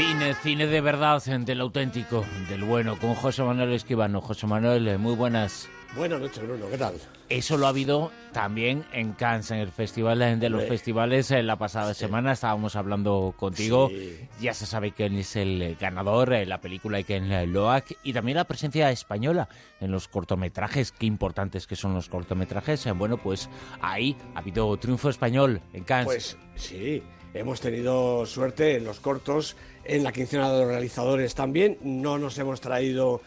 Cine, cine de verdad, del auténtico, del bueno, con José Manuel Escribano. José Manuel, muy buenas. Buenas noches, Bruno, ¿qué tal? Eso lo ha habido también en Cannes, en el Festival de los Festivales. En la pasada semana estábamos hablando contigo. Ya se sabe quién es el ganador, la película de Ken Loach y también la presencia española en los cortometrajes. Qué importantes que son los cortometrajes. Bueno, pues ahí ha habido triunfo español en Cannes. Pues sí, hemos tenido suerte en los cortos, en la quincena de los realizadores también. No nos hemos traído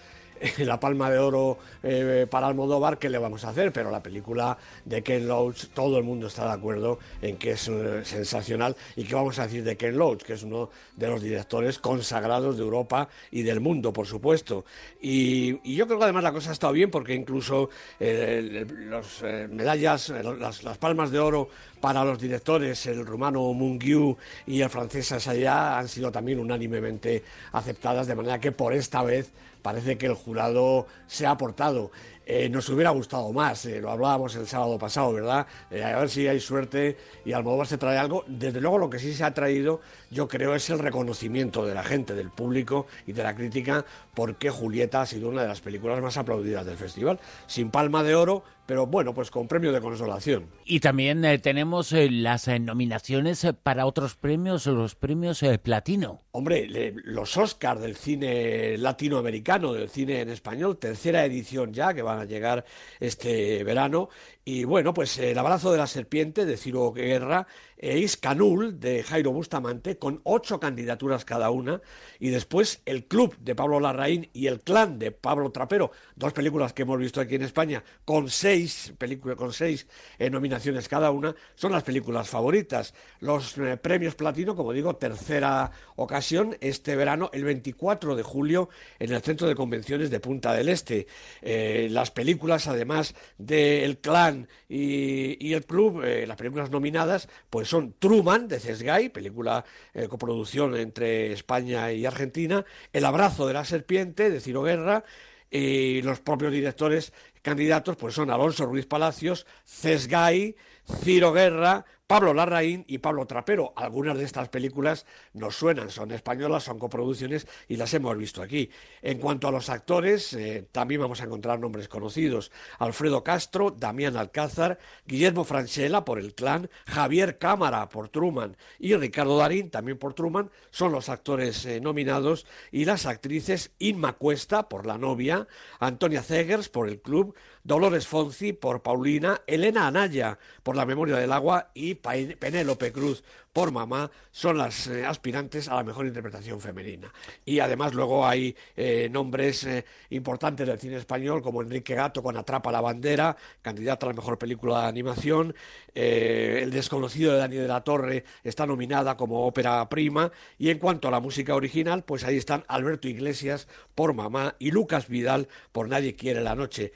la palma de oro eh, para Almodóvar, ¿qué le vamos a hacer? Pero la película de Ken Loach, todo el mundo está de acuerdo en que es eh, sensacional. ¿Y qué vamos a decir de Ken Loach? Que es uno de los directores consagrados de Europa y del mundo, por supuesto. Y, yo creo que además la cosa ha estado bien porque incluso eh, las medallas, las, las, palmas de oro para los directores, el rumano Mungiu y el francés Asaya, han sido también unánimemente aceptadas, de manera que por esta vez parece que el jurado se ha aportado. Eh, nos hubiera gustado más, eh, lo hablábamos el sábado pasado, ¿verdad? Eh, a ver si hay suerte y Almodóvar se trae algo. Desde luego lo que sí se ha traído, yo creo, es el reconocimiento de la gente, del público y de la crítica, porque Julieta ha sido una de las películas más aplaudidas del festival. Sin palma de oro, pero bueno, pues con premio de consolación. Y también tenemos las nominaciones para otros premios, los premios platino. Hombre, los Oscars del cine latinoamericano, del cine en español, tercera edición ya, que va a llegar este verano. Y bueno, pues el abrazo de la serpiente de Ciro Guerra e Iscanul de Jairo Bustamante, con ocho candidaturas cada una. Y después el Club de Pablo Larraín y el Clan de Pablo Trapero, dos películas que hemos visto aquí en España, con seis, películas, con seis eh, nominaciones cada una, son las películas favoritas. Los eh, premios platino, como digo, tercera ocasión este verano, el 24 de julio, en el Centro de Convenciones de Punta del Este. Eh, las películas, además del Clan y, el Club, eh, las películas nominadas, pues son Truman, de Cesgay, película eh, coproducción entre España y Argentina, El abrazo de la serpiente, de Ciro Guerra, y los propios directores candidatos pues son Alonso Ruiz Palacios, Cesgay, Ciro Guerra, Pablo Larraín y Pablo Trapero. Algunas de estas películas nos suenan, son españolas, son coproducciones y las hemos visto aquí. En cuanto a los actores, eh, también vamos a encontrar nombres conocidos. Alfredo Castro, Damián Alcázar, Guillermo Franchella por El Clan, Javier Cámara por Truman y Ricardo Darín también por Truman son los actores eh, nominados y las actrices Inma Cuesta por La novia, Antonia Zegers por El Club, Dolores Fonzi por Paulina, Elena Anaya por La memoria del agua y Penélope Cruz por Mamá son las eh, aspirantes a la mejor interpretación femenina. Y además luego hay eh, nombres eh, importantes del cine español como Enrique Gato con Atrapa la bandera, candidato a la mejor película de animación, El desconocido de Dani de la Torre está nominada como ópera prima y en cuanto a la música original, pues ahí están Alberto Iglesias por Mamá y Lucas Vidal por Nadie quiere la noche.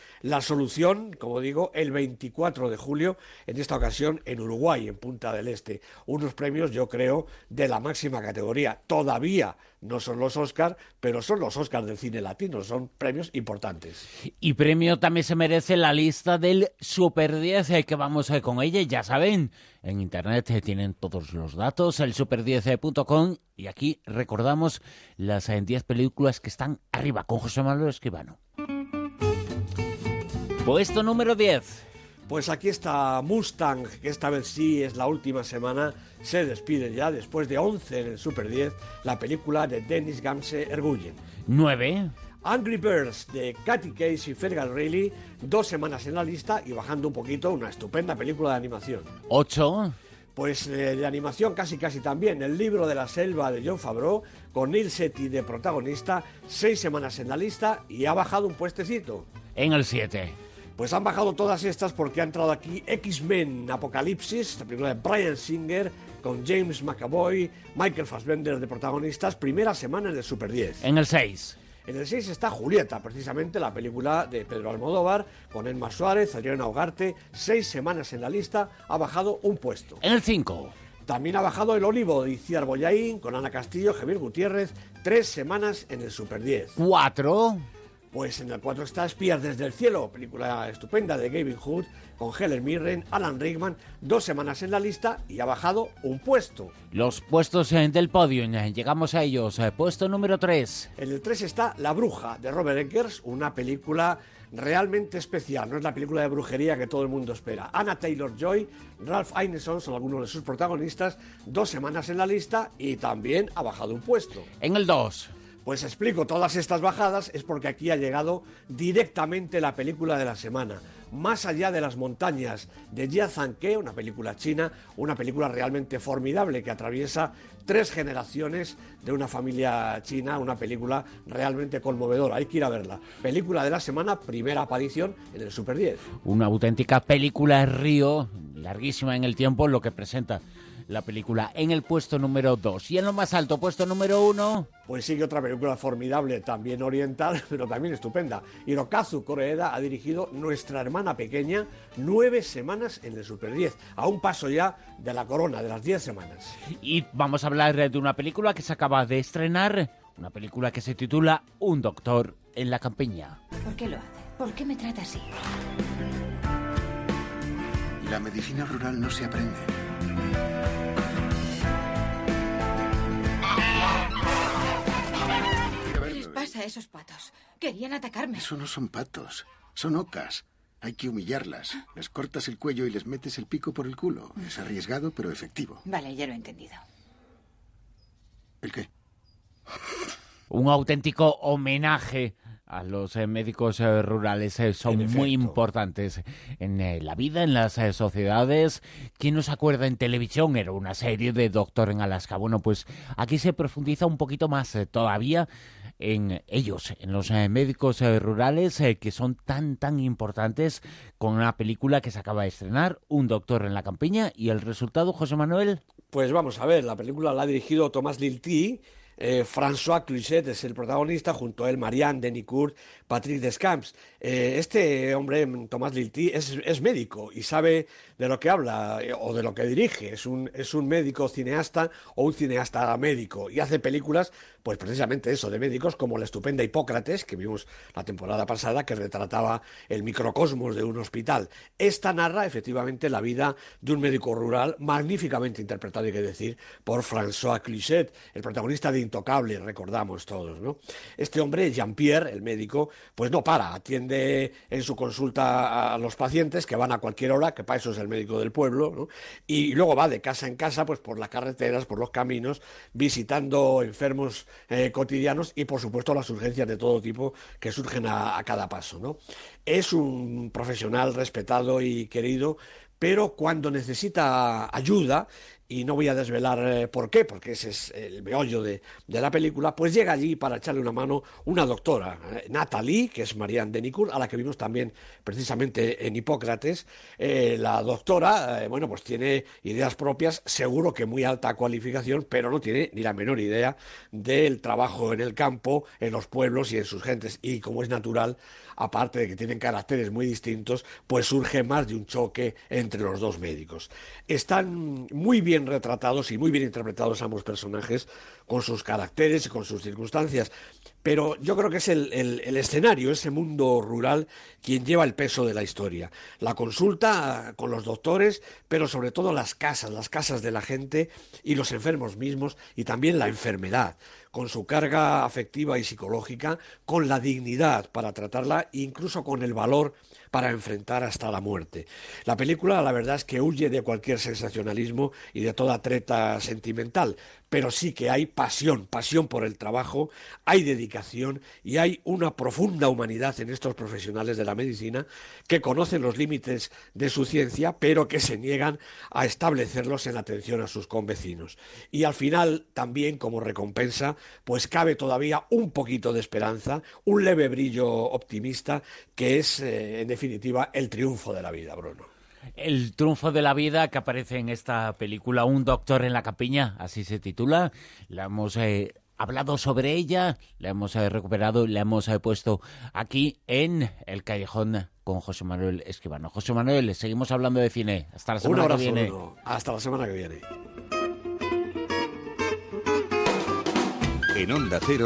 Como digo, el 24 de julio, en esta ocasión en Uruguay, en Punta del Este. Unos premios, yo creo, de la máxima categoría. Todavía no son los Oscars, pero son los Oscars del cine latino, son premios importantes. Y premio también se merece la lista del Super 10, eh, que vamos a con ella, ya saben, en internet eh, tienen todos los datos, el super10.com, y aquí recordamos las 10 eh, películas que están arriba con José Manuel Escribano. Puesto número 10. Pues aquí está Mustang, que esta vez sí es la última semana, se despide ya después de 11 en el Super 10, la película de Dennis Gamse Erguyen. 9. Angry Birds de Katy Case y Fergal Reilly, dos semanas en la lista y bajando un poquito, una estupenda película de animación. 8. Pues eh, de animación casi casi también, el libro de la selva de John Favreau, con Neil Setti de protagonista, seis semanas en la lista y ha bajado un puestecito. En el 7. Pues han bajado todas estas porque ha entrado aquí X-Men Apocalipsis, la película de Brian Singer, con James McAvoy, Michael Fassbender de protagonistas, primera semana en el Super 10. En el 6. En el 6 está Julieta, precisamente la película de Pedro Almodóvar, con Emma Suárez, Adriana Ugarte, seis semanas en la lista, ha bajado un puesto. En el 5. También ha bajado El Olivo de Iciar Boyaín, con Ana Castillo, Javier Gutiérrez, tres semanas en el Super 10. 4. Pues en el 4 está Espías desde el cielo, película estupenda de Gavin Hood con Helen Mirren, Alan Rickman, dos semanas en la lista y ha bajado un puesto. Los puestos eh, del podio, eh, llegamos a ellos. Eh, puesto número 3. En el 3 está La Bruja de Robert Eggers, una película realmente especial, no es la película de brujería que todo el mundo espera. Anna Taylor-Joy, Ralph Ineson son algunos de sus protagonistas, dos semanas en la lista y también ha bajado un puesto. En el 2. Pues explico todas estas bajadas es porque aquí ha llegado directamente la película de la semana. Más allá de las montañas de Jia Zhangke, una película china, una película realmente formidable que atraviesa tres generaciones de una familia china, una película realmente conmovedora. Hay que ir a verla. Película de la semana, primera aparición en el Super 10. Una auténtica película río, larguísima en el tiempo, lo que presenta la película en el puesto número 2. Y en lo más alto, puesto número 1. Pues sigue otra película formidable, también oriental, pero también estupenda. Hirokazu Koreeda ha dirigido Nuestra hermana pequeña, nueve semanas en el Super 10, a un paso ya de la corona, de las diez semanas. Y vamos a hablar de una película que se acaba de estrenar, una película que se titula Un doctor en la campiña. ¿Por qué lo hace? ¿Por qué me trata así? La medicina rural no se aprende. ¿Qué les pasa a esos patos? Querían atacarme. Eso no son patos, son ocas. Hay que humillarlas. Les cortas el cuello y les metes el pico por el culo. Es arriesgado, pero efectivo. Vale, ya lo he entendido. ¿El qué? Un auténtico homenaje a los eh, médicos eh, rurales eh, son muy importantes en la vida, en las sociedades. ¿Quién nos acuerda en televisión? Era una serie de Doctor en Alaska. Bueno, pues aquí se profundiza un poquito más todavía en ellos, en los médicos rurales que son tan, tan importantes con una película que se acaba de estrenar, Un Doctor en la Campiña. ¿Y el resultado, José Manuel? Pues vamos a ver, la película la ha dirigido Tomás Lilti eh, François Cluzet es el protagonista, junto a él Marianne Denicourt, Patrick Descamps. Eh, este hombre, Tomás Lilti, es, médico y sabe de lo que habla eh, o de lo que dirige. Es un, es un médico cineasta o un cineasta médico y hace películas, pues precisamente eso, de médicos como la estupenda Hipócrates, que vimos la temporada pasada, que retrataba el microcosmos de un hospital. Esta narra efectivamente la vida de un médico rural magníficamente interpretado, hay que decir, por François Cluzet, el protagonista de Intocable, recordamos todos, ¿no? Este hombre, Jean-Pierre, el médico, pues no para, atiende en su consulta a los pacientes que van a cualquier hora, que para eso es el médico del pueblo, ¿no? y luego va de casa en casa, pues por las carreteras, por los caminos, visitando enfermos eh, cotidianos y por supuesto las urgencias de todo tipo que surgen a, a cada paso, ¿no? Es un profesional respetado y querido, pero cuando necesita ayuda, y no voy a desvelar eh, por qué, porque ese es el meollo de, la película, pues llega allí para echarle una mano una doctora, eh, Natalie, que es Marianne Denicourt, a la que vimos también precisamente en Hipócrates. Eh, la doctora, bueno, pues tiene ideas propias, seguro que muy alta cualificación, pero no tiene ni la menor idea del trabajo en el campo, en los pueblos y en sus gentes. Y como es natural, aparte de que tienen caracteres muy distintos, pues surge más de un choque entre los dos médicos. Están muy bien retratados y muy bien interpretados ambos personajes, con sus caracteres y con sus circunstancias. Pero yo creo que es el, escenario, ese mundo rural, quien lleva el peso de la historia. La consulta con los doctores, pero sobre todo las casas, las casas de la gente y los enfermos mismos, y también la enfermedad, con su carga afectiva y psicológica, con la dignidad para tratarla, incluso con el valor para enfrentar hasta la muerte. La película, la verdad es que huye de cualquier sensacionalismo y de toda treta sentimental, pero sí que hay pasión, pasión por el trabajo, hay dedicación y hay una profunda humanidad en estos profesionales de la medicina que conocen los límites de su ciencia, pero que se niegan a establecerlos en atención a sus convecinos. Y al final, también como recompensa, pues cabe todavía un poquito de esperanza, un leve brillo optimista, que es, eh, en definitiva, el triunfo de la vida, Bruno. El triunfo de la vida que aparece en esta película, Un doctor en la capiña, así se titula. La hemos eh, hablado sobre ella, la hemos eh, recuperado y la hemos eh, puesto aquí en el callejón con José Manuel Esquivano. José Manuel, seguimos hablando de cine. Hasta la semana que viene. Hasta la semana que viene. En Onda Cero.